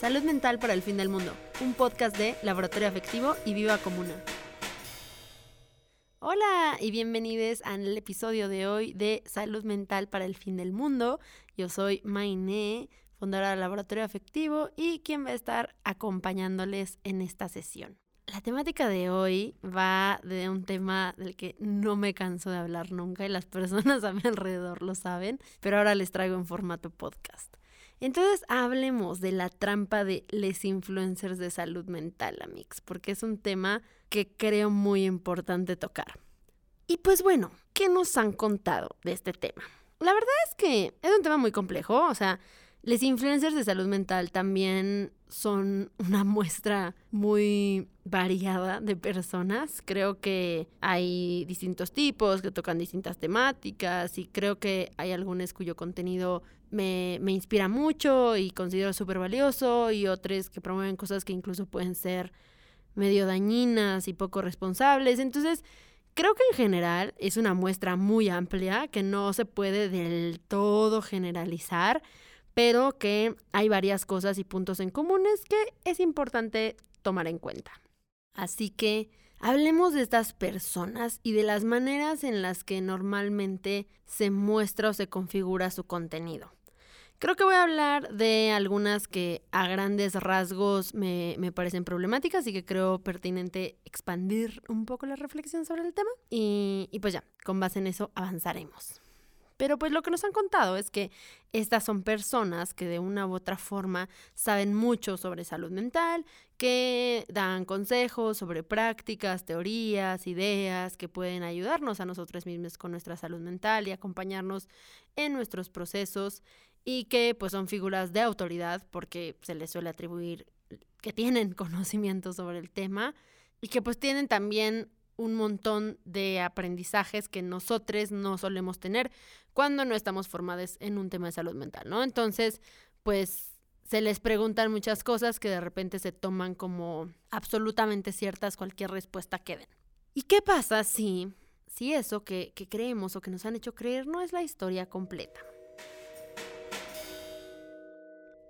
Salud Mental para el Fin del Mundo, un podcast de Laboratorio Afectivo y Viva Comuna. Hola y bienvenidos al episodio de hoy de Salud Mental para el Fin del Mundo. Yo soy Mainé, fundadora del Laboratorio Afectivo y quien va a estar acompañándoles en esta sesión. La temática de hoy va de un tema del que no me canso de hablar nunca y las personas a mi alrededor lo saben, pero ahora les traigo en formato podcast. Entonces hablemos de la trampa de les influencers de salud mental, Amix, porque es un tema que creo muy importante tocar. Y pues bueno, ¿qué nos han contado de este tema? La verdad es que es un tema muy complejo, o sea, les influencers de salud mental también son una muestra muy variada de personas. Creo que hay distintos tipos que tocan distintas temáticas y creo que hay algunos cuyo contenido me, me inspira mucho y considero súper valioso y otros que promueven cosas que incluso pueden ser medio dañinas y poco responsables. Entonces, creo que en general es una muestra muy amplia que no se puede del todo generalizar pero que hay varias cosas y puntos en comunes que es importante tomar en cuenta. Así que hablemos de estas personas y de las maneras en las que normalmente se muestra o se configura su contenido. Creo que voy a hablar de algunas que a grandes rasgos me, parecen problemáticas y que creo pertinente expandir un poco la reflexión sobre el tema. y pues ya, con base en eso avanzaremos. Pero pues lo que nos han contado es que estas son personas que de una u otra forma saben mucho sobre salud mental, que dan consejos sobre prácticas, teorías, ideas que pueden ayudarnos a nosotros mismos con nuestra salud mental y acompañarnos en nuestros procesos y que pues son figuras de autoridad porque se les suele atribuir que tienen conocimiento sobre el tema y que pues tienen también un montón de aprendizajes que nosotros no solemos tener cuando no estamos formados en un tema de salud mental, ¿no? Entonces, pues se les preguntan muchas cosas que de repente se toman como absolutamente ciertas cualquier respuesta que den. ¿Y qué pasa si, si eso que, que creemos o que nos han hecho creer no es la historia completa?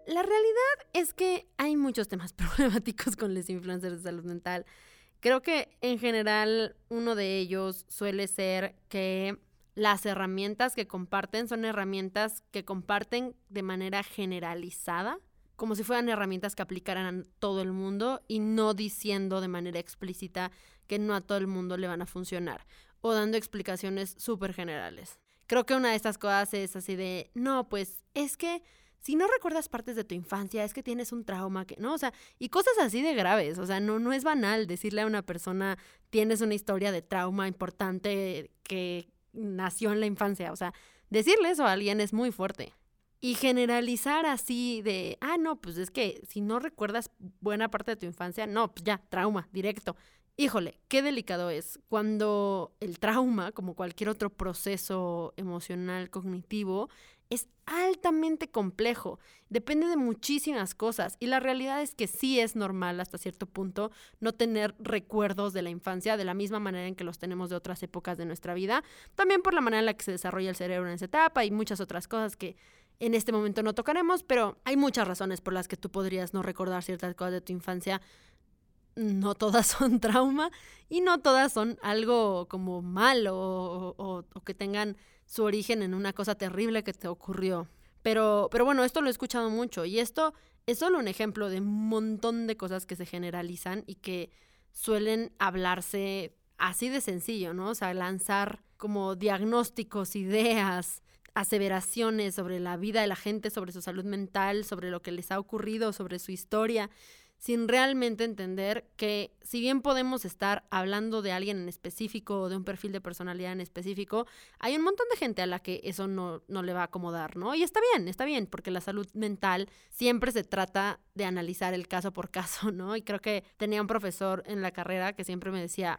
La realidad es que hay muchos temas problemáticos con los influencers de salud mental. Creo que en general uno de ellos suele ser que las herramientas que comparten son herramientas que comparten de manera generalizada, como si fueran herramientas que aplicaran a todo el mundo y no diciendo de manera explícita que no a todo el mundo le van a funcionar o dando explicaciones súper generales. Creo que una de estas cosas es así de, no, pues es que si no recuerdas partes de tu infancia, es que tienes un trauma, que no, o sea, y cosas así de graves, o sea, no, no es banal decirle a una persona, tienes una historia de trauma importante que nació en la infancia, o sea, decirle eso a alguien es muy fuerte. Y generalizar así de, ah, no, pues es que si no recuerdas buena parte de tu infancia, no, pues ya, trauma, directo. Híjole, qué delicado es cuando el trauma, como cualquier otro proceso emocional cognitivo, es altamente complejo, depende de muchísimas cosas y la realidad es que sí es normal hasta cierto punto no tener recuerdos de la infancia de la misma manera en que los tenemos de otras épocas de nuestra vida, también por la manera en la que se desarrolla el cerebro en esa etapa y muchas otras cosas que en este momento no tocaremos, pero hay muchas razones por las que tú podrías no recordar ciertas cosas de tu infancia. No todas son trauma y no todas son algo como malo o, o que tengan su origen en una cosa terrible que te ocurrió. Pero, pero bueno, esto lo he escuchado mucho y esto es solo un ejemplo de un montón de cosas que se generalizan y que suelen hablarse así de sencillo, ¿no? O sea, lanzar como diagnósticos, ideas, aseveraciones sobre la vida de la gente, sobre su salud mental, sobre lo que les ha ocurrido, sobre su historia sin realmente entender que si bien podemos estar hablando de alguien en específico o de un perfil de personalidad en específico, hay un montón de gente a la que eso no, no le va a acomodar, ¿no? Y está bien, está bien, porque la salud mental siempre se trata de analizar el caso por caso, ¿no? Y creo que tenía un profesor en la carrera que siempre me decía,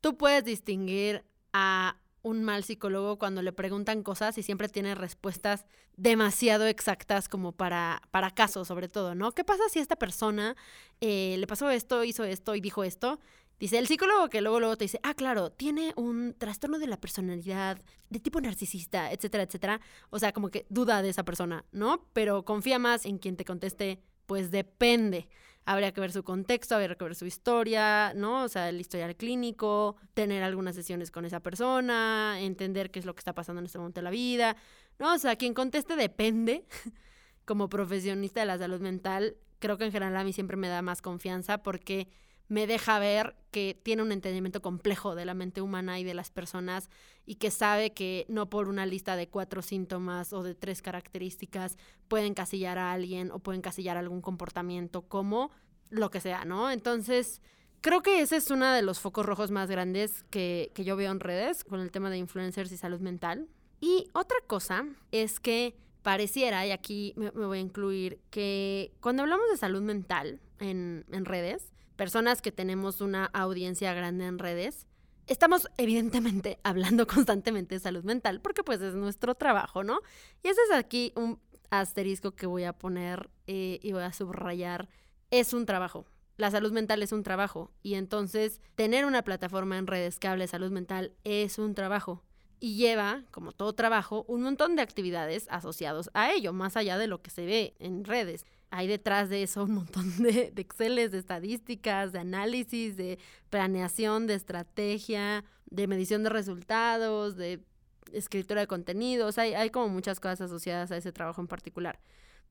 tú puedes distinguir a un mal psicólogo cuando le preguntan cosas y siempre tiene respuestas demasiado exactas como para, para casos, sobre todo, ¿no? ¿Qué pasa si esta persona eh, le pasó esto, hizo esto y dijo esto? Dice el psicólogo que luego, luego te dice, ah, claro, tiene un trastorno de la personalidad de tipo narcisista, etcétera, etcétera. O sea, como que duda de esa persona, ¿no? Pero confía más en quien te conteste Pues depende. Habría que ver su contexto, habría que ver su historia, ¿no? O sea, el historial clínico, tener algunas sesiones con esa persona, entender qué es lo que está pasando en este momento de la vida, ¿no? O sea, quien conteste depende. Como profesionista de la salud mental, creo que en general a mí siempre me da más confianza porque me deja ver que tiene un entendimiento complejo de la mente humana y de las personas y que sabe que no por una lista de cuatro síntomas o de tres características pueden casillar a alguien o pueden casillar algún comportamiento como lo que sea, ¿no? Entonces, creo que ese es uno de los focos rojos más grandes que, que yo veo en redes con el tema de influencers y salud mental. Y otra cosa es que pareciera, y aquí me, voy a incluir, que cuando hablamos de salud mental en, en redes, personas que tenemos una audiencia grande en redes, estamos evidentemente hablando constantemente de salud mental, porque pues es nuestro trabajo, ¿no? Y ese es aquí un asterisco que voy a poner eh, y voy a subrayar. Es un trabajo. La salud mental es un trabajo. Y entonces tener una plataforma en redes que hable de salud mental es un trabajo. Y lleva, como todo trabajo, un montón de actividades asociados a ello, más allá de lo que se ve en redes hay detrás de eso un montón de, de Exceles, de estadísticas, de análisis, de planeación, de estrategia, de medición de resultados, de escritura de contenidos. Hay, hay como muchas cosas asociadas a ese trabajo en particular.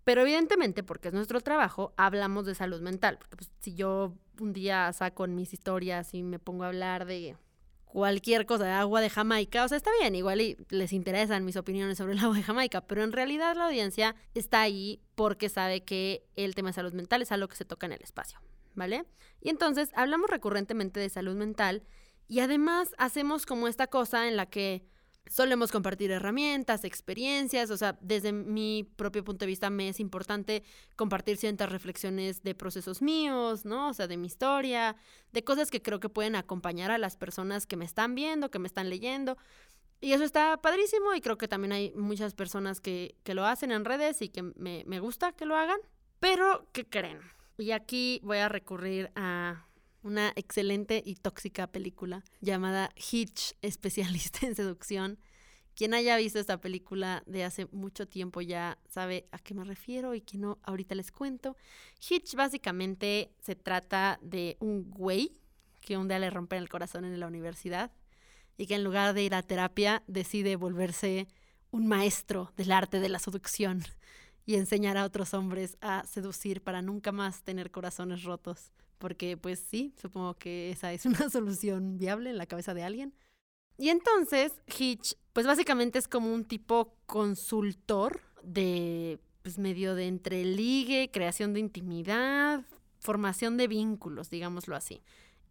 Pero evidentemente, porque es nuestro trabajo, hablamos de salud mental. Porque pues, si yo un día saco en mis historias y me pongo a hablar de cualquier cosa de agua de Jamaica, o sea, está bien, igual y les interesan mis opiniones sobre el agua de Jamaica, pero en realidad la audiencia está ahí porque sabe que el tema de salud mental es algo que se toca en el espacio, ¿vale? Y entonces hablamos recurrentemente de salud mental y además hacemos como esta cosa en la que solemos compartir herramientas, experiencias, o sea, desde mi propio punto de vista me es importante compartir ciertas reflexiones de procesos míos, ¿no? O sea, de mi historia, de cosas que creo que pueden acompañar a las personas que me están viendo, que me están leyendo. Y eso está padrísimo y creo que también hay muchas personas que, que lo hacen en redes y que me, me gusta que lo hagan. Pero, ¿qué creen? Y aquí voy a recurrir a una excelente y tóxica película llamada Hitch, especialista en seducción. Quien haya visto esta película de hace mucho tiempo ya sabe a qué me refiero y que no, ahorita les cuento. Hitch básicamente se trata de un güey que un día le rompen el corazón en la universidad y que en lugar de ir a terapia decide volverse un maestro del arte de la seducción y enseñar a otros hombres a seducir para nunca más tener corazones rotos porque pues sí, supongo que esa es una solución viable en la cabeza de alguien. Y entonces Hitch, pues básicamente es como un tipo consultor de pues medio de entreligue, creación de intimidad, formación de vínculos, digámoslo así.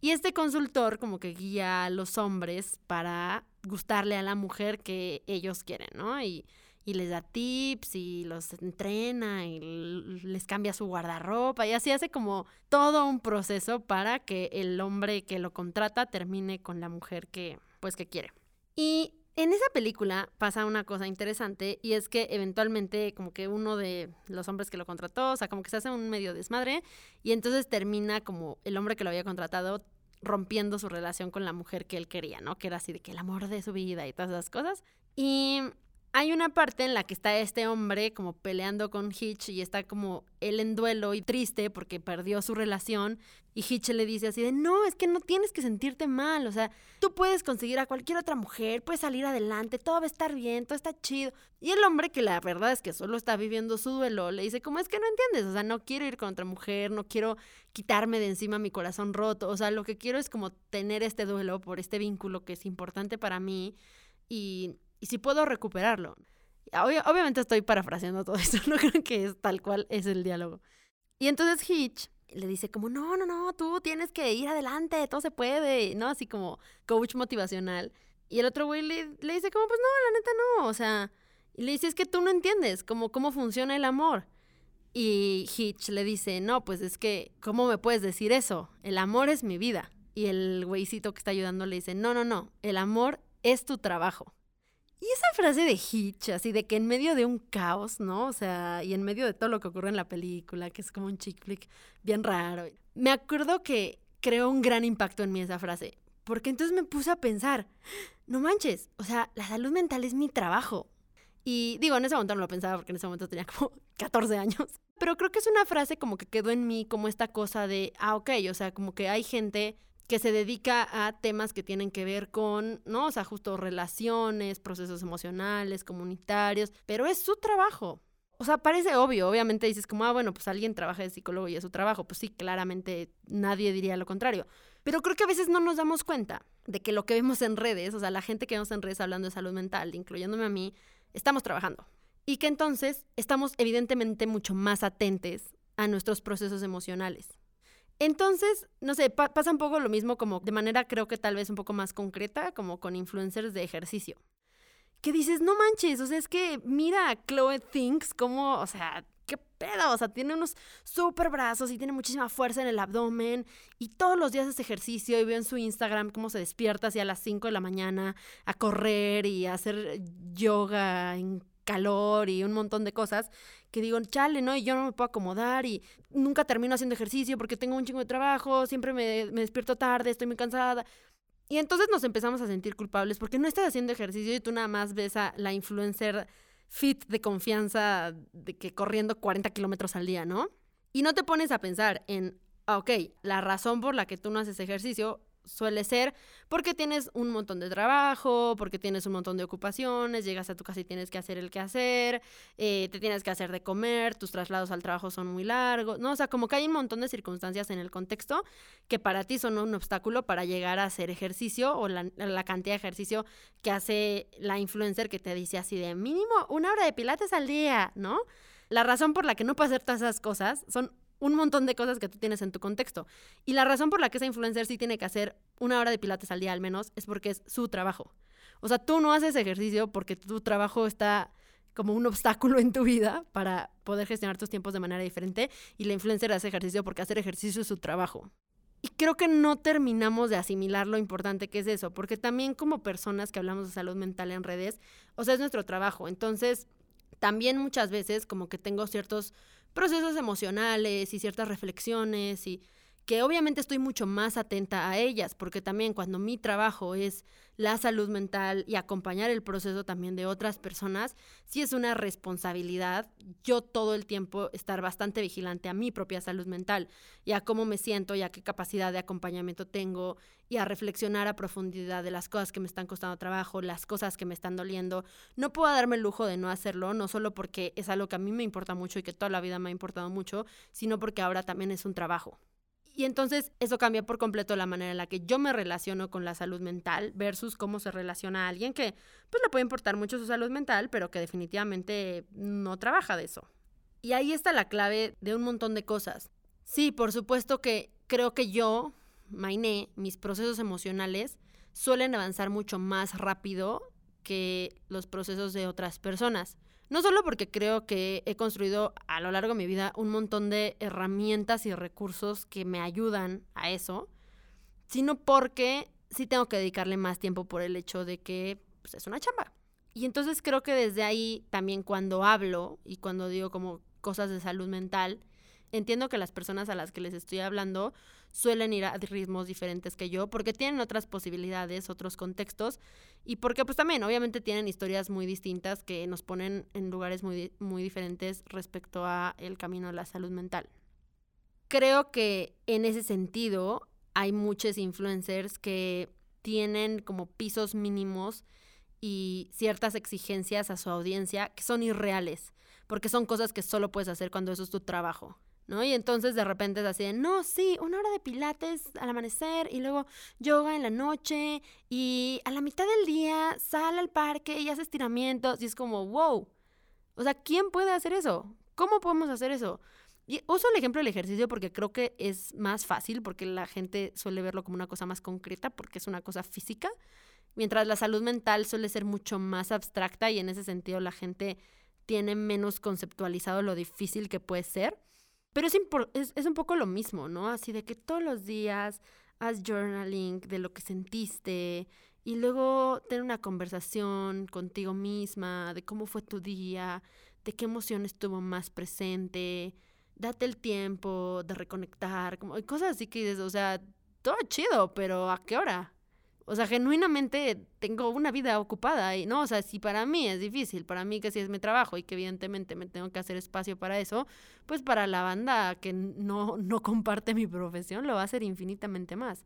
Y este consultor como que guía a los hombres para gustarle a la mujer que ellos quieren, ¿no? Y y les da tips y los entrena y les cambia su guardarropa y así hace como todo un proceso para que el hombre que lo contrata termine con la mujer que pues que quiere. Y en esa película pasa una cosa interesante y es que eventualmente como que uno de los hombres que lo contrató, o sea, como que se hace un medio desmadre y entonces termina como el hombre que lo había contratado rompiendo su relación con la mujer que él quería, ¿no? Que era así de que el amor de su vida y todas esas cosas. Y hay una parte en la que está este hombre como peleando con Hitch y está como él en duelo y triste porque perdió su relación y Hitch le dice así de, no, es que no tienes que sentirte mal, o sea, tú puedes conseguir a cualquier otra mujer, puedes salir adelante, todo va a estar bien, todo está chido. Y el hombre que la verdad es que solo está viviendo su duelo, le dice, como es que no entiendes? O sea, no quiero ir con otra mujer, no quiero quitarme de encima mi corazón roto, o sea, lo que quiero es como tener este duelo por este vínculo que es importante para mí y y si puedo recuperarlo. obviamente estoy parafraseando todo esto, no creo que es tal cual es el diálogo. Y entonces Hitch le dice como, no, no, no, tú tienes que ir adelante, todo se puede, ¿no? Así como coach motivacional. Y el otro güey le, dice como, pues no, la neta no, o sea, y le dice, es que tú no entiendes como cómo funciona el amor. Y Hitch le dice, no, pues es que, ¿cómo me puedes decir eso? El amor es mi vida. Y el güeycito que está ayudando le dice, no, no, no, el amor es tu trabajo. Y esa frase de Hitch, así de que en medio de un caos, ¿no? O sea, y en medio de todo lo que ocurre en la película, que es como un chick flick bien raro. Me acuerdo que creó un gran impacto en mí esa frase, porque entonces me puse a pensar, no manches, o sea, la salud mental es mi trabajo. Y digo, en ese momento no lo pensaba porque en ese momento tenía como 14 años. Pero creo que es una frase como que quedó en mí, como esta cosa de, ah, ok, o sea, como que hay gente que se dedica a temas que tienen que ver con, ¿no? O sea, justo relaciones, procesos emocionales, comunitarios, pero es su trabajo. O sea, parece obvio, obviamente dices como, ah, bueno, pues alguien trabaja de psicólogo y es su trabajo. Pues sí, claramente nadie diría lo contrario. Pero creo que a veces no nos damos cuenta de que lo que vemos en redes, o sea, la gente que vemos en redes hablando de salud mental, incluyéndome a mí, estamos trabajando. Y que entonces estamos evidentemente mucho más atentes a nuestros procesos emocionales. Entonces, no sé, pasa un poco lo mismo como de manera creo que tal vez un poco más concreta, como con influencers de ejercicio. Que dices, no manches, o sea, es que mira a Chloe Thinks como, o sea, qué pedo, o sea, tiene unos super brazos y tiene muchísima fuerza en el abdomen y todos los días hace ejercicio y veo en su Instagram cómo se despierta así a las 5 de la mañana a correr y a hacer yoga en calor y un montón de cosas que digo, chale, ¿no? Y yo no me puedo acomodar y nunca termino haciendo ejercicio porque tengo un chingo de trabajo, siempre me, me despierto tarde, estoy muy cansada. Y entonces nos empezamos a sentir culpables porque no estás haciendo ejercicio y tú nada más ves a la influencer fit de confianza de que corriendo 40 kilómetros al día, ¿no? Y no te pones a pensar en, ah, ok, la razón por la que tú no haces ejercicio suele ser porque tienes un montón de trabajo, porque tienes un montón de ocupaciones, llegas a tu casa y tienes que hacer el que hacer, eh, te tienes que hacer de comer, tus traslados al trabajo son muy largos, ¿no? O sea, como que hay un montón de circunstancias en el contexto que para ti son un obstáculo para llegar a hacer ejercicio o la, la cantidad de ejercicio que hace la influencer que te dice así de mínimo una hora de pilates al día, ¿no? La razón por la que no puedes hacer todas esas cosas son un montón de cosas que tú tienes en tu contexto. Y la razón por la que esa influencer sí tiene que hacer una hora de pilates al día al menos es porque es su trabajo. O sea, tú no haces ejercicio porque tu trabajo está como un obstáculo en tu vida para poder gestionar tus tiempos de manera diferente y la influencer hace ejercicio porque hacer ejercicio es su trabajo. Y creo que no terminamos de asimilar lo importante que es eso, porque también como personas que hablamos de salud mental en redes, o sea, es nuestro trabajo. Entonces, también muchas veces como que tengo ciertos procesos emocionales y ciertas reflexiones y que obviamente estoy mucho más atenta a ellas, porque también cuando mi trabajo es la salud mental y acompañar el proceso también de otras personas, sí es una responsabilidad yo todo el tiempo estar bastante vigilante a mi propia salud mental y a cómo me siento y a qué capacidad de acompañamiento tengo y a reflexionar a profundidad de las cosas que me están costando trabajo, las cosas que me están doliendo. No puedo darme el lujo de no hacerlo, no solo porque es algo que a mí me importa mucho y que toda la vida me ha importado mucho, sino porque ahora también es un trabajo. Y entonces eso cambia por completo la manera en la que yo me relaciono con la salud mental versus cómo se relaciona a alguien que pues le puede importar mucho su salud mental, pero que definitivamente no trabaja de eso. Y ahí está la clave de un montón de cosas. Sí, por supuesto que creo que yo, Mainé, mis procesos emocionales suelen avanzar mucho más rápido que los procesos de otras personas. No solo porque creo que he construido a lo largo de mi vida un montón de herramientas y recursos que me ayudan a eso, sino porque sí tengo que dedicarle más tiempo por el hecho de que pues, es una chamba. Y entonces creo que desde ahí también cuando hablo y cuando digo como cosas de salud mental, entiendo que las personas a las que les estoy hablando suelen ir a ritmos diferentes que yo porque tienen otras posibilidades, otros contextos y porque pues también obviamente tienen historias muy distintas que nos ponen en lugares muy, muy diferentes respecto a el camino de la salud mental. Creo que en ese sentido hay muchos influencers que tienen como pisos mínimos y ciertas exigencias a su audiencia que son irreales, porque son cosas que solo puedes hacer cuando eso es tu trabajo. ¿No? Y entonces de repente es así de, no, sí, una hora de pilates al amanecer y luego yoga en la noche y a la mitad del día sale al parque y hace estiramientos y es como, wow. O sea, ¿quién puede hacer eso? ¿Cómo podemos hacer eso? Y uso el ejemplo del ejercicio porque creo que es más fácil, porque la gente suele verlo como una cosa más concreta, porque es una cosa física, mientras la salud mental suele ser mucho más abstracta y en ese sentido la gente tiene menos conceptualizado lo difícil que puede ser. Pero es, es, un poco lo mismo, ¿no? Así de que todos los días haz journaling de lo que sentiste y luego ten una conversación contigo misma de cómo fue tu día, de qué emoción estuvo más presente, date el tiempo de reconectar, como cosas así que dices, o sea, todo chido, pero ¿a qué hora? O sea, genuinamente tengo una vida ocupada y no, o sea, si para mí es difícil, para mí que si es mi trabajo y que evidentemente me tengo que hacer espacio para eso, pues para la banda que no, no comparte mi profesión lo va a hacer infinitamente más.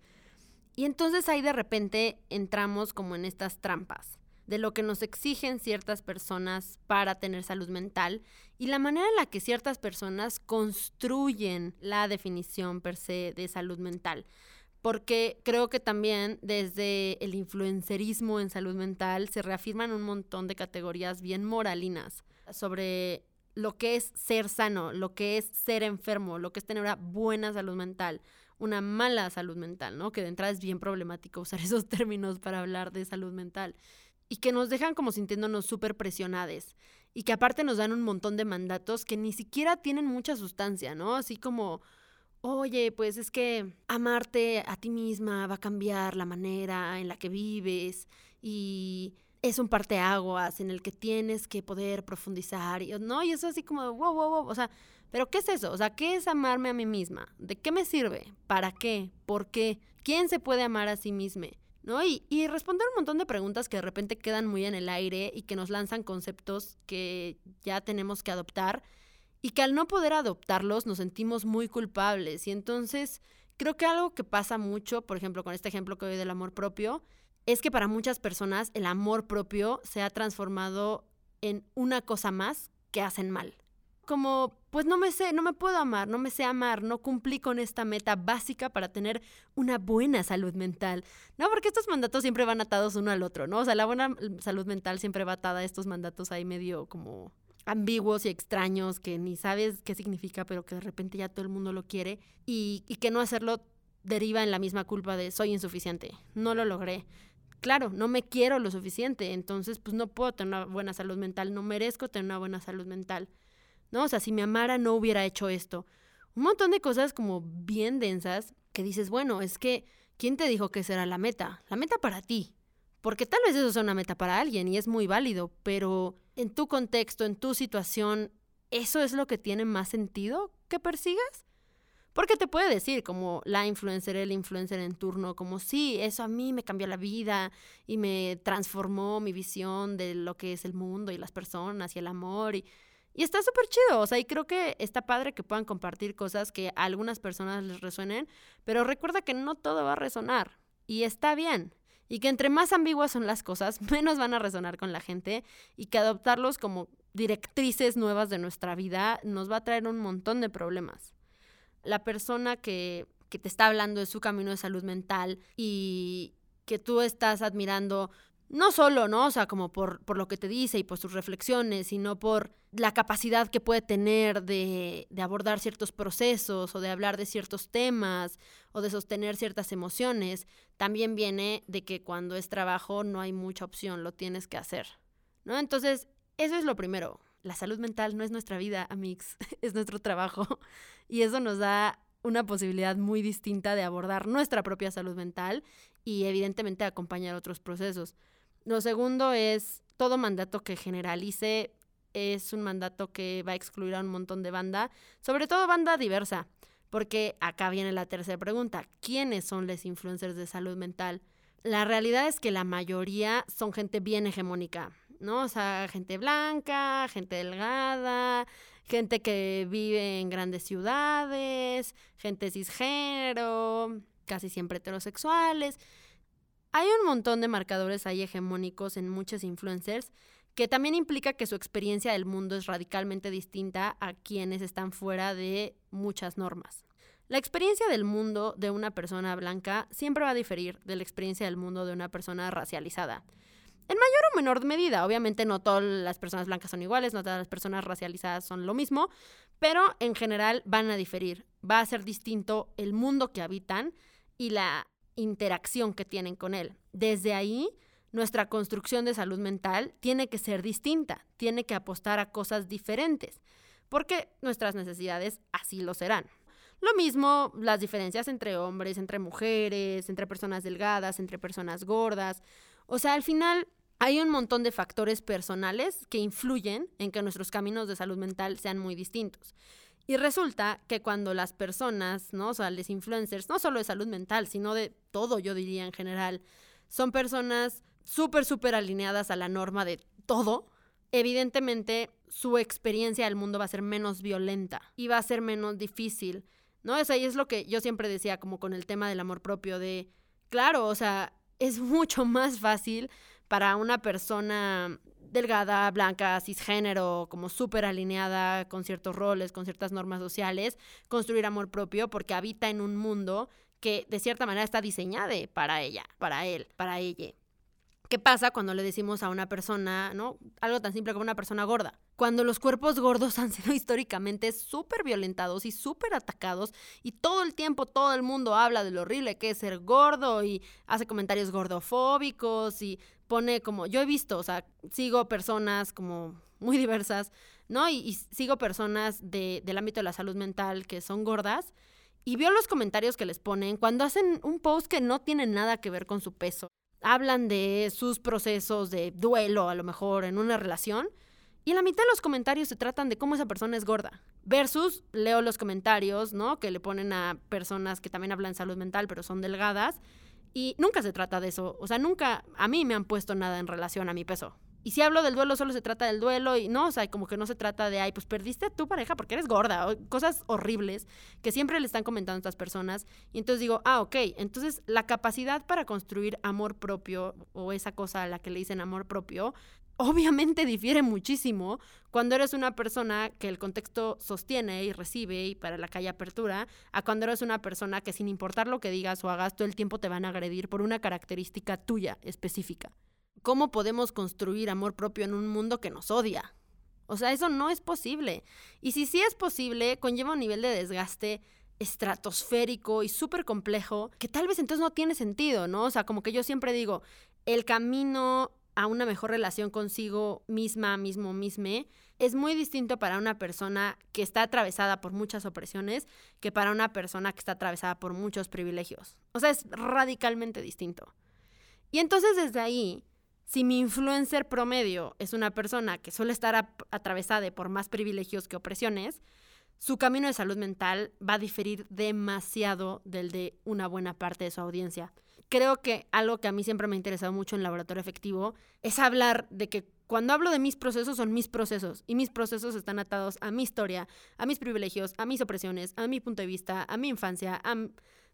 Y entonces ahí de repente entramos como en estas trampas de lo que nos exigen ciertas personas para tener salud mental y la manera en la que ciertas personas construyen la definición per se de salud mental porque creo que también desde el influencerismo en salud mental se reafirman un montón de categorías bien moralinas sobre lo que es ser sano, lo que es ser enfermo, lo que es tener una buena salud mental, una mala salud mental, ¿no? Que de entrada es bien problemático usar esos términos para hablar de salud mental y que nos dejan como sintiéndonos súper presionades y que aparte nos dan un montón de mandatos que ni siquiera tienen mucha sustancia, ¿no? Así como oye, pues es que amarte a ti misma va a cambiar la manera en la que vives y es un parteaguas en el que tienes que poder profundizar, y, ¿no? Y eso así como, wow, wow, wow, o sea, ¿pero qué es eso? O sea, ¿qué es amarme a mí misma? ¿De qué me sirve? ¿Para qué? ¿Por qué? ¿Quién se puede amar a sí mismo? ¿No? Y, y responder un montón de preguntas que de repente quedan muy en el aire y que nos lanzan conceptos que ya tenemos que adoptar y que al no poder adoptarlos nos sentimos muy culpables. Y entonces creo que algo que pasa mucho, por ejemplo, con este ejemplo que doy del amor propio, es que para muchas personas el amor propio se ha transformado en una cosa más que hacen mal. Como, pues no me sé, no me puedo amar, no me sé amar, no cumplí con esta meta básica para tener una buena salud mental. No, porque estos mandatos siempre van atados uno al otro, ¿no? O sea, la buena salud mental siempre va atada a estos mandatos ahí medio como ambiguos y extraños que ni sabes qué significa, pero que de repente ya todo el mundo lo quiere y, que no hacerlo deriva en la misma culpa de soy insuficiente, no lo logré. Claro, no me quiero lo suficiente, entonces pues no puedo tener una buena salud mental, no merezco tener una buena salud mental. ¿No? O sea, si me amara no hubiera hecho esto. Un montón de cosas como bien densas que dices, bueno, es que ¿quién te dijo que esa era la meta? La meta para ti, porque tal vez eso sea una meta para alguien y es muy válido, pero en tu contexto, en tu situación, ¿eso es lo que tiene más sentido que persigas? Porque te puede decir como la influencer, el influencer en turno, como sí, eso a mí me cambió la vida y me transformó mi visión de lo que es el mundo y las personas y el amor y, está súper chido, o sea, y creo que está padre que puedan compartir cosas que a algunas personas les resuenen, pero recuerda que no todo va a resonar y está bien y que entre más ambiguas son las cosas, menos van a resonar con la gente y que adoptarlos como directrices nuevas de nuestra vida nos va a traer un montón de problemas. La persona que, que te está hablando de su camino de salud mental y que tú estás admirando no solo, ¿no? O sea, como por, por, lo que te dice y por sus reflexiones, sino por la capacidad que puede tener de, de, abordar ciertos procesos o de hablar de ciertos temas o de sostener ciertas emociones, también viene de que cuando es trabajo no hay mucha opción, lo tienes que hacer, ¿no? Entonces, eso es lo primero. La salud mental no es nuestra vida, amigos, es nuestro trabajo y eso nos da una posibilidad muy distinta de abordar nuestra propia salud mental y evidentemente acompañar otros procesos. Lo segundo es todo mandato que generalice es un mandato que va a excluir a un montón de banda, sobre todo banda diversa, porque acá viene la tercera pregunta, ¿quiénes son los influencers de salud mental? La realidad es que la mayoría son gente bien hegemónica, ¿no? O sea, gente blanca, gente delgada, gente que vive en grandes ciudades, gente cisgénero, casi siempre heterosexuales. Hay un montón de marcadores ahí hegemónicos en muchos influencers que también implica que su experiencia del mundo es radicalmente distinta a quienes están fuera de muchas normas. La experiencia del mundo de una persona blanca siempre va a diferir de la experiencia del mundo de una persona racializada. En mayor o menor medida, obviamente no todas las personas blancas son iguales, no todas las personas racializadas son lo mismo, pero en general van a diferir. Va a ser distinto el mundo que habitan y la interacción que tienen con él. Desde ahí, nuestra construcción de salud mental tiene que ser distinta, tiene que apostar a cosas diferentes, porque nuestras necesidades así lo serán. Lo mismo las diferencias entre hombres, entre mujeres, entre personas delgadas, entre personas gordas. O sea, al final hay un montón de factores personales que influyen en que nuestros caminos de salud mental sean muy distintos. Y resulta que cuando las personas, ¿no? O sea, los influencers, no solo de salud mental, sino de todo, yo diría en general, son personas súper, súper alineadas a la norma de todo, evidentemente su experiencia del mundo va a ser menos violenta y va a ser menos difícil, ¿no? Es ahí es lo que yo siempre decía, como con el tema del amor propio, de, claro, o sea, es mucho más fácil para una persona delgada, blanca, cisgénero, como súper alineada con ciertos roles, con ciertas normas sociales, construir amor propio porque habita en un mundo que de cierta manera está diseñado para ella, para él, para ella. ¿Qué pasa cuando le decimos a una persona, ¿no? Algo tan simple como una persona gorda. Cuando los cuerpos gordos han sido históricamente súper violentados y súper atacados y todo el tiempo todo el mundo habla de lo horrible que es ser gordo y hace comentarios gordofóbicos y pone como, yo he visto, o sea, sigo personas como muy diversas, ¿no? Y, sigo personas de, del ámbito de la salud mental que son gordas y veo los comentarios que les ponen cuando hacen un post que no tiene nada que ver con su peso hablan de sus procesos de duelo a lo mejor en una relación y la mitad de los comentarios se tratan de cómo esa persona es gorda. Versus leo los comentarios, ¿no? Que le ponen a personas que también hablan salud mental pero son delgadas y nunca se trata de eso. O sea, nunca a mí me han puesto nada en relación a mi peso. Y si hablo del duelo, solo se trata del duelo y no, o sea, como que no se trata de, ay, pues perdiste a tu pareja porque eres gorda, cosas horribles que siempre le están comentando a estas personas. Y entonces digo, ah, ok, entonces la capacidad para construir amor propio o esa cosa a la que le dicen amor propio, obviamente difiere muchísimo cuando eres una persona que el contexto sostiene y recibe y para la hay apertura, a cuando eres una persona que sin importar lo que digas o hagas, todo el tiempo te van a agredir por una característica tuya específica. ¿Cómo podemos construir amor propio en un mundo que nos odia? O sea, eso no es posible. Y si sí es posible, conlleva un nivel de desgaste estratosférico y súper complejo que tal vez entonces no tiene sentido, ¿no? O sea, como que yo siempre digo, el camino a una mejor relación consigo misma, mismo, misme, es muy distinto para una persona que está atravesada por muchas opresiones que para una persona que está atravesada por muchos privilegios. O sea, es radicalmente distinto. Y entonces desde ahí si mi influencer promedio es una persona que suele estar atravesada por más privilegios que opresiones, su camino de salud mental va a diferir demasiado del de una buena parte de su audiencia. Creo que algo que a mí siempre me ha interesado mucho en laboratorio efectivo es hablar de que cuando hablo de mis procesos son mis procesos y mis procesos están atados a mi historia, a mis privilegios, a mis opresiones, a mi punto de vista, a mi infancia, a,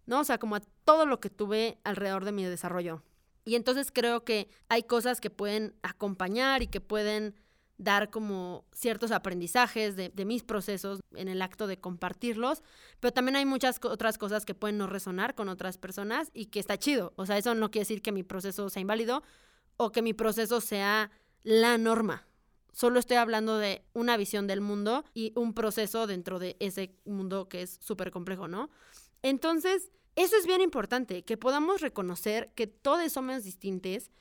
¿no? O sea, como a todo lo que tuve alrededor de mi desarrollo. Y entonces creo que hay cosas que pueden acompañar y que pueden dar como ciertos aprendizajes de, mis procesos en el acto de compartirlos, pero también hay muchas otras cosas que pueden no resonar con otras personas y que está chido. O sea, eso no quiere decir que mi proceso sea inválido o que mi proceso sea la norma. Solo estoy hablando de una visión del mundo y un proceso dentro de ese mundo que es súper complejo, ¿no? Entonces, eso es bien importante, que podamos reconocer que todos somos distintos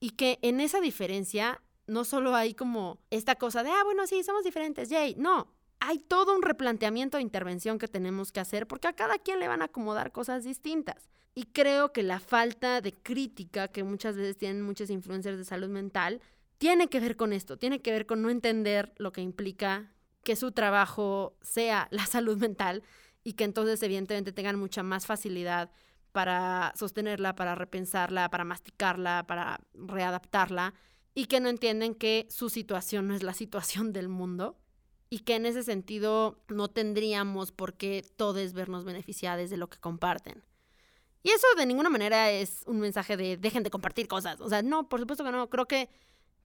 y que en esa diferencia no solo hay como esta cosa de, ah, bueno, sí, somos diferentes, yay. No, hay todo un replanteamiento de intervención que tenemos que hacer porque a cada quien le van a acomodar cosas distintas. Y creo que la falta de crítica que muchas veces tienen muchos influencers de salud mental tiene que ver con esto, tiene que ver con no entender lo que implica que su trabajo sea la salud mental y que entonces evidentemente tengan mucha más facilidad para sostenerla, para repensarla, para masticarla, para readaptarla y que no entienden que su situación no es la situación del mundo y que en ese sentido no tendríamos por qué todos vernos beneficiados de lo que comparten. Y eso de ninguna manera es un mensaje de dejen de compartir cosas. O sea, no, por supuesto que no. Creo que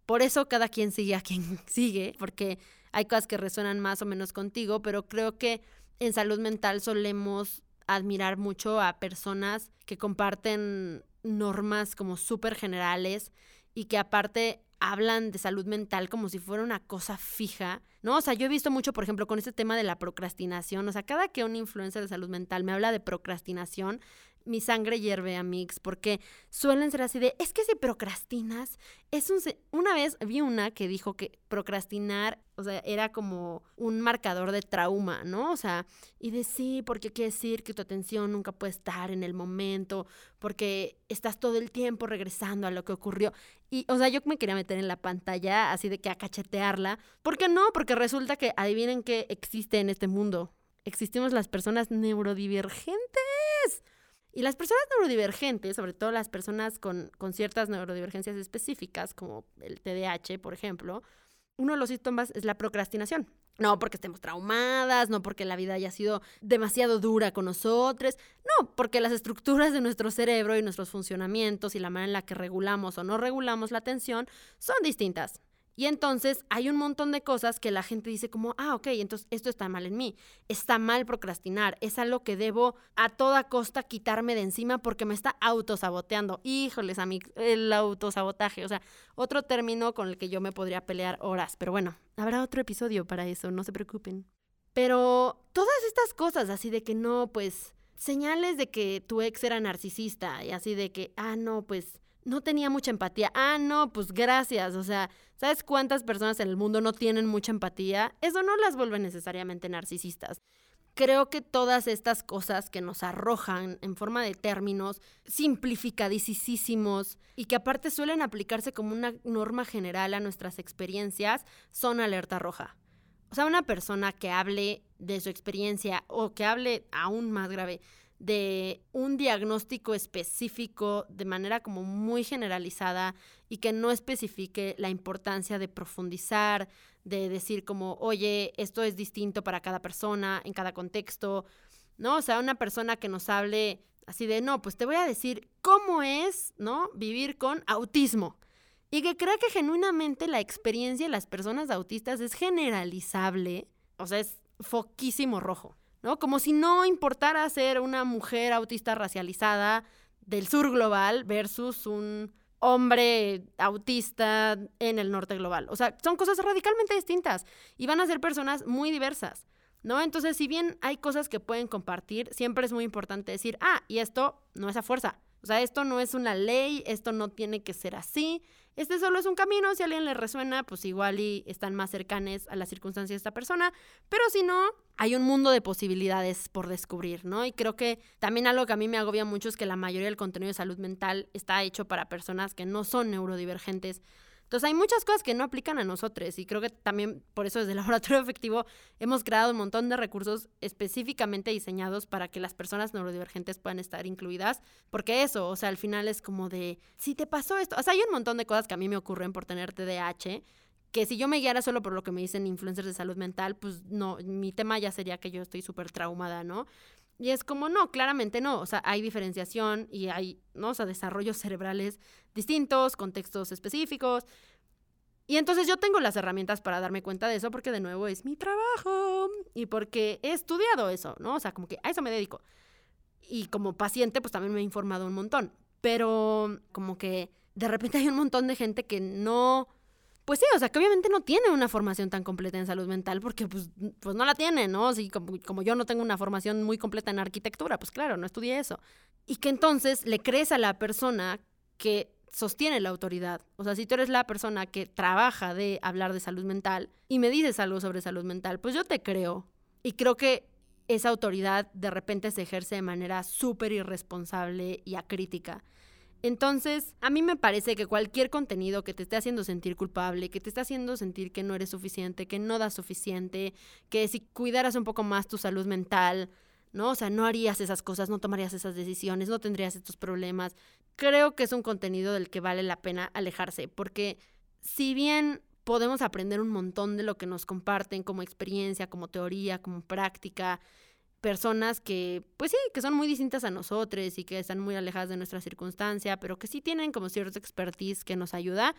por eso cada quien sigue a quien sigue, porque hay cosas que resuenan más o menos contigo, pero creo que en salud mental solemos admirar mucho a personas que comparten normas como súper generales y que aparte hablan de salud mental como si fuera una cosa fija, ¿no? O sea, yo he visto mucho, por ejemplo, con este tema de la procrastinación, o sea, cada que un influencer de salud mental me habla de procrastinación, mi sangre hierve, a mix, porque suelen ser así de, es que si procrastinas, es un... Una vez vi una que dijo que procrastinar, o sea, era como un marcador de trauma, ¿no? O sea, y de sí, porque quiere decir que tu atención nunca puede estar en el momento, porque estás todo el tiempo regresando a lo que ocurrió. Y, o sea, yo me quería meter en la pantalla así de que a cachetearla. ¿Por qué no? Porque resulta que adivinen qué existe en este mundo. Existimos las personas neurodivergentes. Y las personas neurodivergentes, sobre todo las personas con, con ciertas neurodivergencias específicas, como el TDAH, por ejemplo, uno de los síntomas es la procrastinación. No porque estemos traumadas, no porque la vida haya sido demasiado dura con nosotros, no, porque las estructuras de nuestro cerebro y nuestros funcionamientos y la manera en la que regulamos o no regulamos la atención son distintas. Y entonces hay un montón de cosas que la gente dice como, ah, ok, entonces esto está mal en mí. Está mal procrastinar. Es algo que debo a toda costa quitarme de encima porque me está autosaboteando. Híjoles, a mí, el autosabotaje. O sea, otro término con el que yo me podría pelear horas. Pero bueno, habrá otro episodio para eso, no se preocupen. Pero todas estas cosas así de que no, pues, señales de que tu ex era narcisista y así de que, ah, no, pues no tenía mucha empatía. Ah, no, pues gracias. O sea, ¿sabes cuántas personas en el mundo no tienen mucha empatía? Eso no las vuelve necesariamente narcisistas. Creo que todas estas cosas que nos arrojan en forma de términos simplificadísimos y que aparte suelen aplicarse como una norma general a nuestras experiencias son alerta roja. O sea, una persona que hable de su experiencia o que hable aún más grave de un diagnóstico específico de manera como muy generalizada y que no especifique la importancia de profundizar, de decir como, oye, esto es distinto para cada persona, en cada contexto, ¿no? O sea, una persona que nos hable así de, no, pues te voy a decir cómo es, ¿no? Vivir con autismo. Y que crea que genuinamente la experiencia de las personas autistas es generalizable, o sea, es foquísimo rojo. ¿No? Como si no importara ser una mujer autista racializada del sur global versus un hombre autista en el norte global. O sea, son cosas radicalmente distintas y van a ser personas muy diversas, ¿no? Entonces, si bien hay cosas que pueden compartir, siempre es muy importante decir, ah, y esto no es a fuerza. O sea, esto no es una ley, esto no tiene que ser así. Este solo es un camino, si a alguien le resuena, pues igual y están más cercanes a las circunstancias de esta persona, pero si no, hay un mundo de posibilidades por descubrir, ¿no? Y creo que también algo que a mí me agobia mucho es que la mayoría del contenido de salud mental está hecho para personas que no son neurodivergentes entonces hay muchas cosas que no aplican a nosotros y creo que también por eso desde el laboratorio efectivo hemos creado un montón de recursos específicamente diseñados para que las personas neurodivergentes puedan estar incluidas, porque eso, o sea, al final es como de, si te pasó esto, o sea, hay un montón de cosas que a mí me ocurren por tener TDAH, que si yo me guiara solo por lo que me dicen influencers de salud mental, pues no, mi tema ya sería que yo estoy súper traumada, ¿no? Y es como, no, claramente no. O sea, hay diferenciación y hay, ¿no? Desarrollos cerebrales distintos, contextos específicos. Y entonces yo tengo las herramientas para darme cuenta de eso porque de nuevo es mi trabajo y porque he estudiado eso, ¿no? O sea, como que a eso me dedico. Y como paciente, pues también me he informado un montón. Pero como que de repente hay un montón de gente que no pues sí, o sea, que obviamente no tiene una formación tan completa en salud mental porque pues, pues no la tiene, ¿no? Así como, como, yo no tengo una formación muy completa en arquitectura, pues claro, no estudié eso. Y que entonces le crees a la persona que sostiene la autoridad. O sea, si tú eres la persona que trabaja de hablar de salud mental y me dices algo sobre salud mental, pues yo te creo. Y creo que esa autoridad de repente se ejerce de manera súper irresponsable y acrítica. Entonces, a mí me parece que cualquier contenido que te esté haciendo sentir culpable, que te esté haciendo sentir que no eres suficiente, que no das suficiente, que si cuidaras un poco más tu salud mental, ¿no? O sea, no harías esas cosas, no tomarías esas decisiones, no tendrías estos problemas. Creo que es un contenido del que vale la pena alejarse, porque si bien podemos aprender un montón de lo que nos comparten como experiencia, como teoría, como práctica, personas que, pues sí, que son muy distintas a nosotros y que están muy alejadas de nuestra circunstancia, pero que sí tienen como cierto expertise que nos ayuda.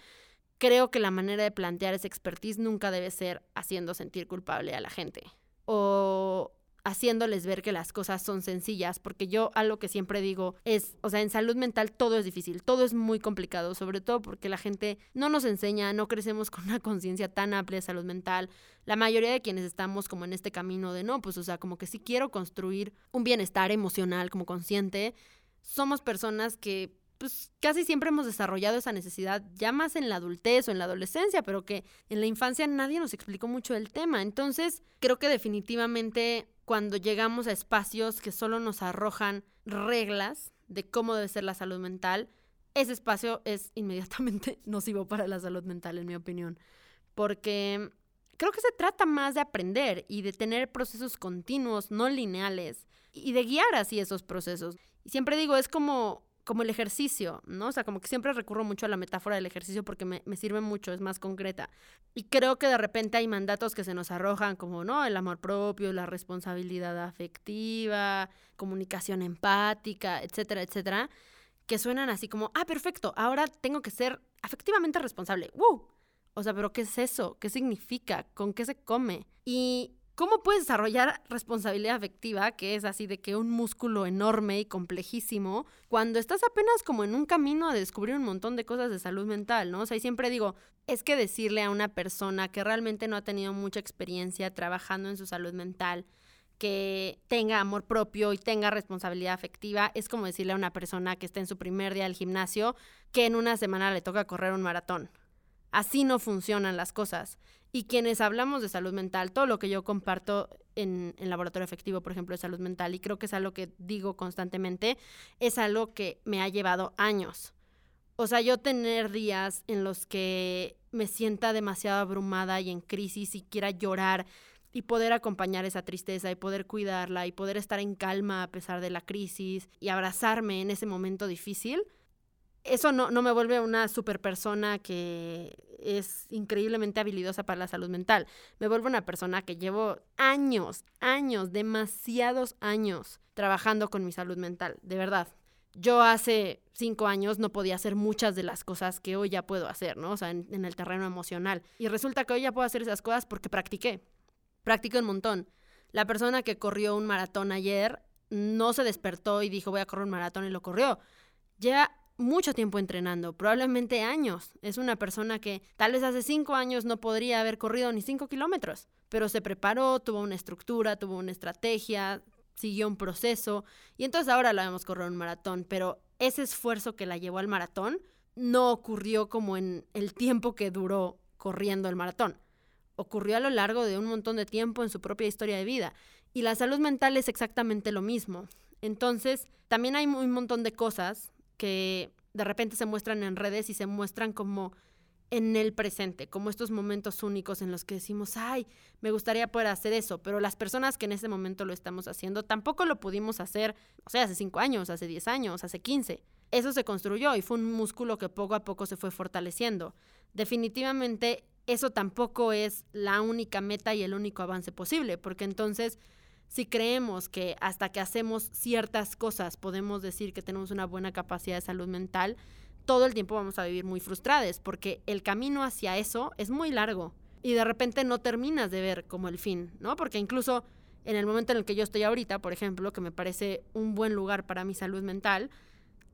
Creo que la manera de plantear ese expertise nunca debe ser haciendo sentir culpable a la gente. O haciéndoles ver que las cosas son sencillas, porque yo algo que siempre digo es, o sea, en salud mental todo es difícil, todo es muy complicado, sobre todo porque la gente no nos enseña, no crecemos con una conciencia tan amplia de salud mental. La mayoría de quienes estamos como en este camino de no, pues o sea, como que si quiero construir un bienestar emocional como consciente, somos personas que pues casi siempre hemos desarrollado esa necesidad ya más en la adultez o en la adolescencia, pero que en la infancia nadie nos explicó mucho el tema. Entonces, creo que definitivamente cuando llegamos a espacios que solo nos arrojan reglas de cómo debe ser la salud mental, ese espacio es inmediatamente nocivo para la salud mental, en mi opinión. Porque creo que se trata más de aprender y de tener procesos continuos, no lineales, y de guiar así esos procesos. Y siempre digo, es como como el ejercicio, ¿no? O sea, como que siempre recurro mucho a la metáfora del ejercicio porque me, me, sirve mucho, es más concreta. Y creo que de repente hay mandatos que se nos arrojan como, ¿no? El amor propio, la responsabilidad afectiva, comunicación empática, etcétera, etcétera, que suenan así como, ah, perfecto, ahora tengo que ser afectivamente responsable. ¡Woo! O sea, pero ¿qué es eso? ¿Qué significa? ¿Con qué se come? Y ¿Cómo puedes desarrollar responsabilidad afectiva, que es así de que un músculo enorme y complejísimo, cuando estás apenas como en un camino a descubrir un montón de cosas de salud mental, ¿no? O sea, siempre digo, es que decirle a una persona que realmente no ha tenido mucha experiencia trabajando en su salud mental, que tenga amor propio y tenga responsabilidad afectiva, es como decirle a una persona que está en su primer día del gimnasio que en una semana le toca correr un maratón. Así no funcionan las cosas. Y quienes hablamos de salud mental, todo lo que yo comparto en, el laboratorio efectivo, por ejemplo, de salud mental, y creo que es algo que digo constantemente, es algo que me ha llevado años. O sea, yo tener días en los que me sienta demasiado abrumada y en crisis y quiera llorar y poder acompañar esa tristeza y poder cuidarla y poder estar en calma a pesar de la crisis y abrazarme en ese momento difícil, eso no, no me vuelve una super persona que es increíblemente habilidosa para la salud mental. Me vuelve una persona que llevo años, años, demasiados años trabajando con mi salud mental, de verdad. Yo hace cinco años no podía hacer muchas de las cosas que hoy ya puedo hacer, ¿no? O sea, en, el terreno emocional. Y resulta que hoy ya puedo hacer esas cosas porque practiqué. Practiqué un montón. La persona que corrió un maratón ayer no se despertó y dijo voy a correr un maratón y lo corrió. Ya mucho tiempo entrenando, probablemente años. Es una persona que tal vez hace cinco años no podría haber corrido ni cinco kilómetros, pero se preparó, tuvo una estructura, tuvo una estrategia, siguió un proceso y entonces ahora la vemos correr un maratón, pero ese esfuerzo que la llevó al maratón no ocurrió como en el tiempo que duró corriendo el maratón. Ocurrió a lo largo de un montón de tiempo en su propia historia de vida. Y la salud mental es exactamente lo mismo. Entonces, también hay un montón de cosas que de repente se muestran en redes y se muestran como en el presente, como estos momentos únicos en los que decimos, ay, me gustaría poder hacer eso, pero las personas que en ese momento lo estamos haciendo tampoco lo pudimos hacer, o sea, hace cinco años, hace diez años, hace quince. Eso se construyó y fue un músculo que poco a poco se fue fortaleciendo. Definitivamente eso tampoco es la única meta y el único avance posible, porque entonces si creemos que hasta que hacemos ciertas cosas podemos decir que tenemos una buena capacidad de salud mental, todo el tiempo vamos a vivir muy frustrados porque el camino hacia eso es muy largo y de repente no terminas de ver como el fin, ¿no? Porque incluso en el momento en el que yo estoy ahorita, por ejemplo, que me parece un buen lugar para mi salud mental,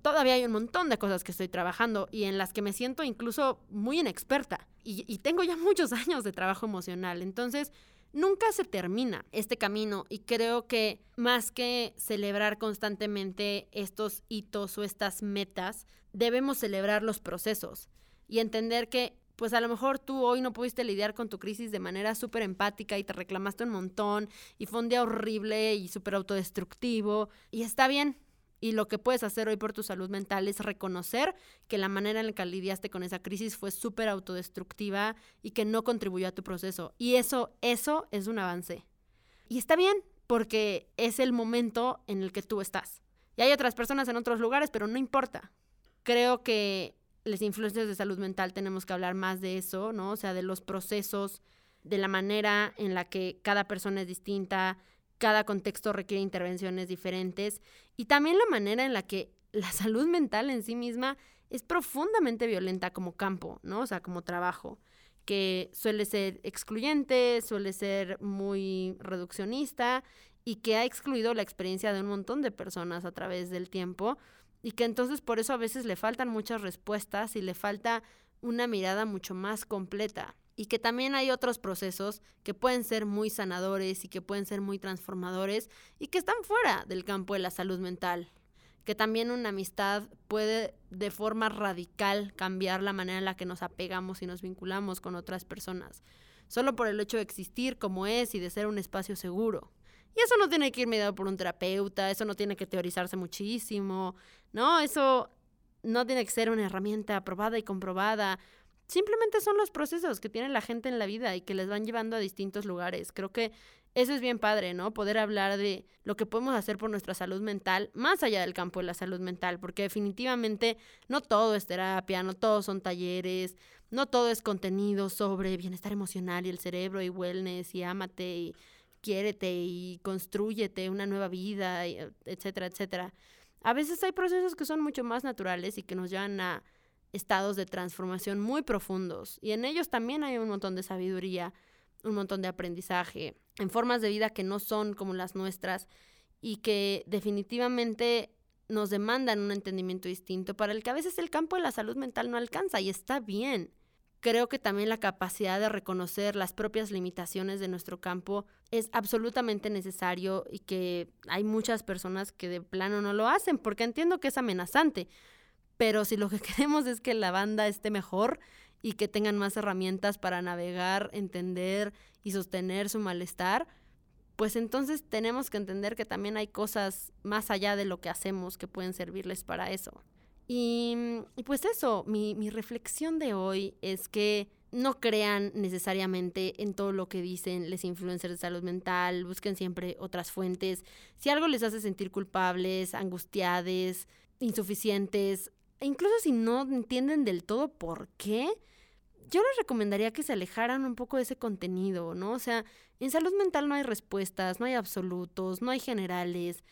todavía hay un montón de cosas que estoy trabajando y en las que me siento incluso muy inexperta y, y tengo ya muchos años de trabajo emocional. Entonces, nunca se termina este camino y creo que más que celebrar constantemente estos hitos o estas metas, debemos celebrar los procesos y entender que pues a lo mejor tú hoy no pudiste lidiar con tu crisis de manera súper empática y te reclamaste un montón y fue un día horrible y súper autodestructivo y está bien, y lo que puedes hacer hoy por tu salud mental es reconocer que la manera en la que lidiaste con esa crisis fue súper autodestructiva y que no contribuyó a tu proceso. Y eso, eso es un avance. Y está bien, porque es el momento en el que tú estás. Y hay otras personas en otros lugares, pero no importa. Creo que las influencias de salud mental tenemos que hablar más de eso, ¿no? O sea, de los procesos, de la manera en la que cada persona es distinta, cada contexto requiere intervenciones diferentes y también la manera en la que la salud mental en sí misma es profundamente violenta como campo, ¿no? O sea, como trabajo, que suele ser excluyente, suele ser muy reduccionista y que ha excluido la experiencia de un montón de personas a través del tiempo y que entonces por eso a veces le faltan muchas respuestas y le falta una mirada mucho más completa y que también hay otros procesos que pueden ser muy sanadores y que pueden ser muy transformadores y que están fuera del campo de la salud mental. Que también una amistad puede de forma radical cambiar la manera en la que nos apegamos y nos vinculamos con otras personas, solo por el hecho de existir como es y de ser un espacio seguro. Y eso no tiene que ir mediado por un terapeuta, eso no tiene que teorizarse muchísimo, ¿no? Eso no tiene que ser una herramienta aprobada y comprobada simplemente son los procesos que tiene la gente en la vida y que les van llevando a distintos lugares. Creo que eso es bien padre, ¿no? Poder hablar de lo que podemos hacer por nuestra salud mental, más allá del campo de la salud mental, porque definitivamente no todo es terapia, no todos son talleres, no todo es contenido sobre bienestar emocional y el cerebro y wellness y ámate y quiérete y construyete una nueva vida, etcétera, etcétera. A veces hay procesos que son mucho más naturales y que nos llevan a estados de transformación muy profundos y en ellos también hay un montón de sabiduría, un montón de aprendizaje, en formas de vida que no son como las nuestras y que definitivamente nos demandan un entendimiento distinto para el que a veces el campo de la salud mental no alcanza y está bien. Creo que también la capacidad de reconocer las propias limitaciones de nuestro campo es absolutamente necesario y que hay muchas personas que de plano no lo hacen porque entiendo que es amenazante. Pero si lo que queremos es que la banda esté mejor y que tengan más herramientas para navegar, entender y sostener su malestar, pues entonces tenemos que entender que también hay cosas más allá de lo que hacemos que pueden servirles para eso. Y, pues eso, mi, mi reflexión de hoy es que no crean necesariamente en todo lo que dicen les influencers de salud mental, busquen siempre otras fuentes. Si algo les hace sentir culpables, angustiados, insuficientes, incluso si no entienden del todo por qué, yo les recomendaría que se alejaran un poco de ese contenido, ¿no? O sea, en salud mental no hay respuestas, no hay absolutos, no hay generales.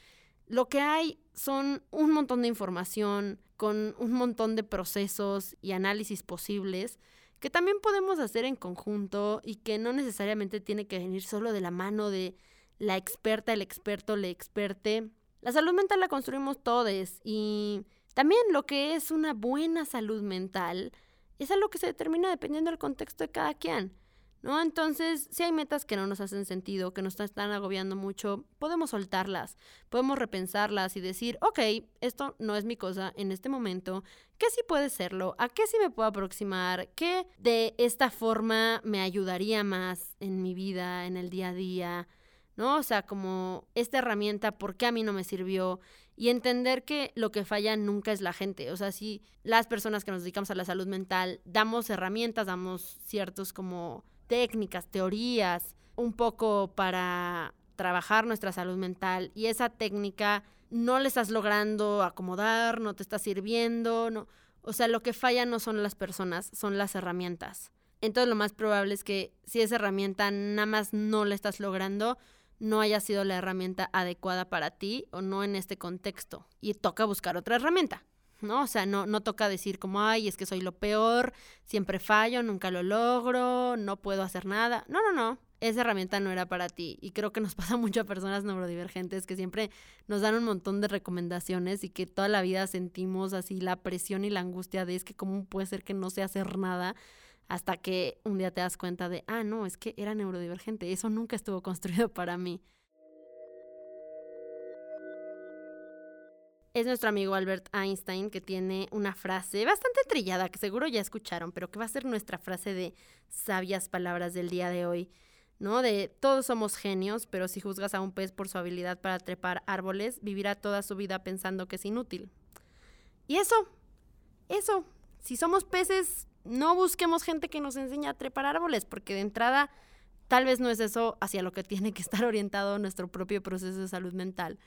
Lo que hay son un montón de información con un montón de procesos y análisis posibles que también podemos hacer en conjunto y que no necesariamente tiene que venir solo de la mano de la experta, el experto, la experte. La salud mental la construimos todos y también lo que es una buena salud mental es algo que se determina dependiendo del contexto de cada quien. ¿No? Entonces, si hay metas que no nos hacen sentido, que nos están agobiando mucho, podemos soltarlas, podemos repensarlas y decir, ok, esto no es mi cosa en este momento, ¿qué sí puede serlo? ¿A qué sí me puedo aproximar? ¿Qué de esta forma me ayudaría más en mi vida, en el día a día? ¿No? O sea, como esta herramienta, ¿por qué a mí no me sirvió? Y entender que lo que falla nunca es la gente. O sea, si las personas que nos dedicamos a la salud mental damos herramientas, damos ciertos como técnicas, teorías, un poco para trabajar nuestra salud mental y esa técnica no le estás logrando acomodar, no te está sirviendo. O sea, lo que falla no son las personas, son las herramientas. Entonces lo más probable es que si esa herramienta nada más no la estás logrando, no haya sido la herramienta adecuada para ti o no en este contexto. Y toca buscar otra herramienta, ¿no? O sea, no, no toca decir como, ay, es que soy lo peor, siempre fallo, nunca lo logro, no puedo hacer nada. No, no, no. Esa herramienta no era para ti. Y creo que nos pasa mucho a personas neurodivergentes que siempre nos dan un montón de recomendaciones y que toda la vida sentimos así la presión y la angustia de es que cómo puede ser que no sé hacer nada hasta que un día te das cuenta de, ah, no, es que era neurodivergente, eso nunca estuvo construido para mí. Es nuestro amigo Albert Einstein que tiene una frase bastante trillada que seguro ya escucharon, pero que va a ser nuestra frase de sabias palabras del día de hoy, ¿no? De todos somos genios, pero si juzgas a un pez por su habilidad para trepar árboles, vivirá toda su vida pensando que es inútil. Y eso, eso, si somos peces, no busquemos gente que nos enseñe a trepar árboles, porque de entrada tal vez no es eso hacia lo que tiene que estar orientado nuestro propio proceso de salud mental.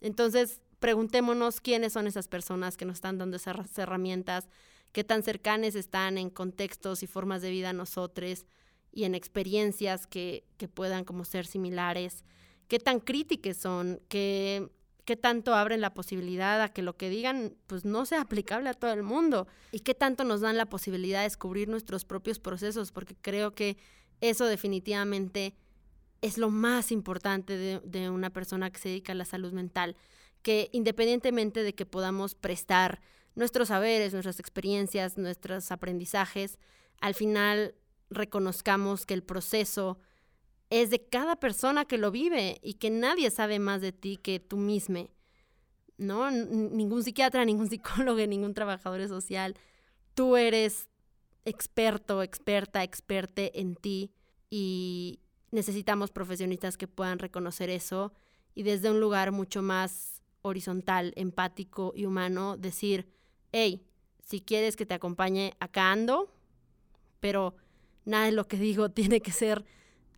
Entonces, preguntémonos quiénes son esas personas que nos están dando esas herramientas, qué tan cercanas están en contextos y formas de vida a nosotros y en experiencias que, que puedan como ser similares, qué tan críticas son, qué qué tanto abren la posibilidad a que lo que digan pues no sea aplicable a todo el mundo y qué tanto nos dan la posibilidad de descubrir nuestros propios procesos, porque creo que eso definitivamente es lo más importante de, de una persona que se dedica a la salud mental, que independientemente de que podamos prestar nuestros saberes, nuestras experiencias, nuestros aprendizajes, al final reconozcamos que el proceso es de cada persona que lo vive y que nadie sabe más de ti que tú mismo. ¿No? ningún psiquiatra, ningún psicólogo, ningún trabajador social. Tú eres experto, experta, experte en ti y necesitamos profesionistas que puedan reconocer eso y desde un lugar mucho más horizontal, empático y humano decir, hey, si quieres que te acompañe acá ando, pero nada de lo que digo tiene que ser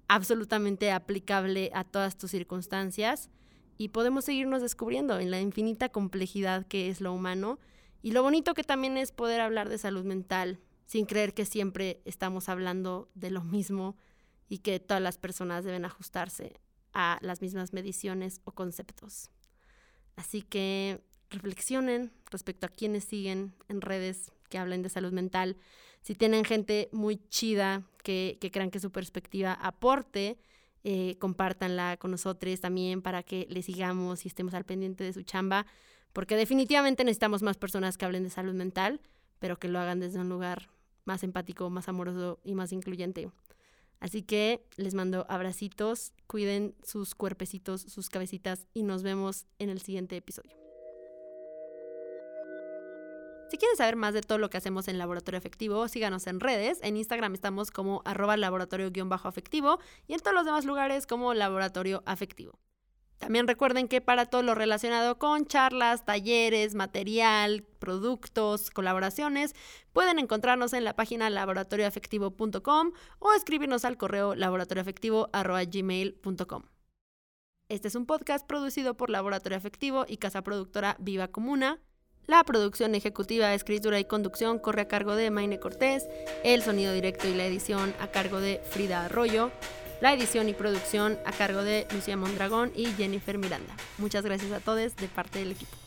absolutamente aplicable a todas tus circunstancias y podemos seguirnos descubriendo en la infinita complejidad que es lo humano y lo bonito que también es poder hablar de salud mental sin creer que siempre estamos hablando de lo mismo y que todas las personas deben ajustarse a las mismas mediciones o conceptos. Así que reflexionen respecto a quienes siguen en redes que hablen de salud mental. Si tienen gente muy chida que, que crean que su perspectiva aporte, eh, compártanla con nosotros también para que le sigamos y estemos al pendiente de su chamba, porque definitivamente necesitamos más personas que hablen de salud mental, pero que lo hagan desde un lugar más empático, más amoroso y más incluyente. Así que les mando abracitos, cuiden sus cuerpecitos, sus cabecitas y nos vemos en el siguiente episodio. Si quieren saber más de todo lo que hacemos en Laboratorio Afectivo, síganos en redes. En Instagram estamos como arroba laboratorio-afectivo y en todos los demás lugares como Laboratorio Afectivo. También recuerden que para todo lo relacionado con charlas, talleres, material, productos, colaboraciones, pueden encontrarnos en la página laboratorioafectivo.com o escribirnos al correo laboratorioafectivo.gmail.com. Este es un podcast producido por Laboratorio Afectivo y casa productora Viva Comuna. La producción ejecutiva, escritura y conducción corre a cargo de Maine Cortés, el sonido directo y la edición a cargo de Frida Arroyo, la edición y producción a cargo de Lucía Mondragón y Jennifer Miranda. Muchas gracias a todos de parte del equipo.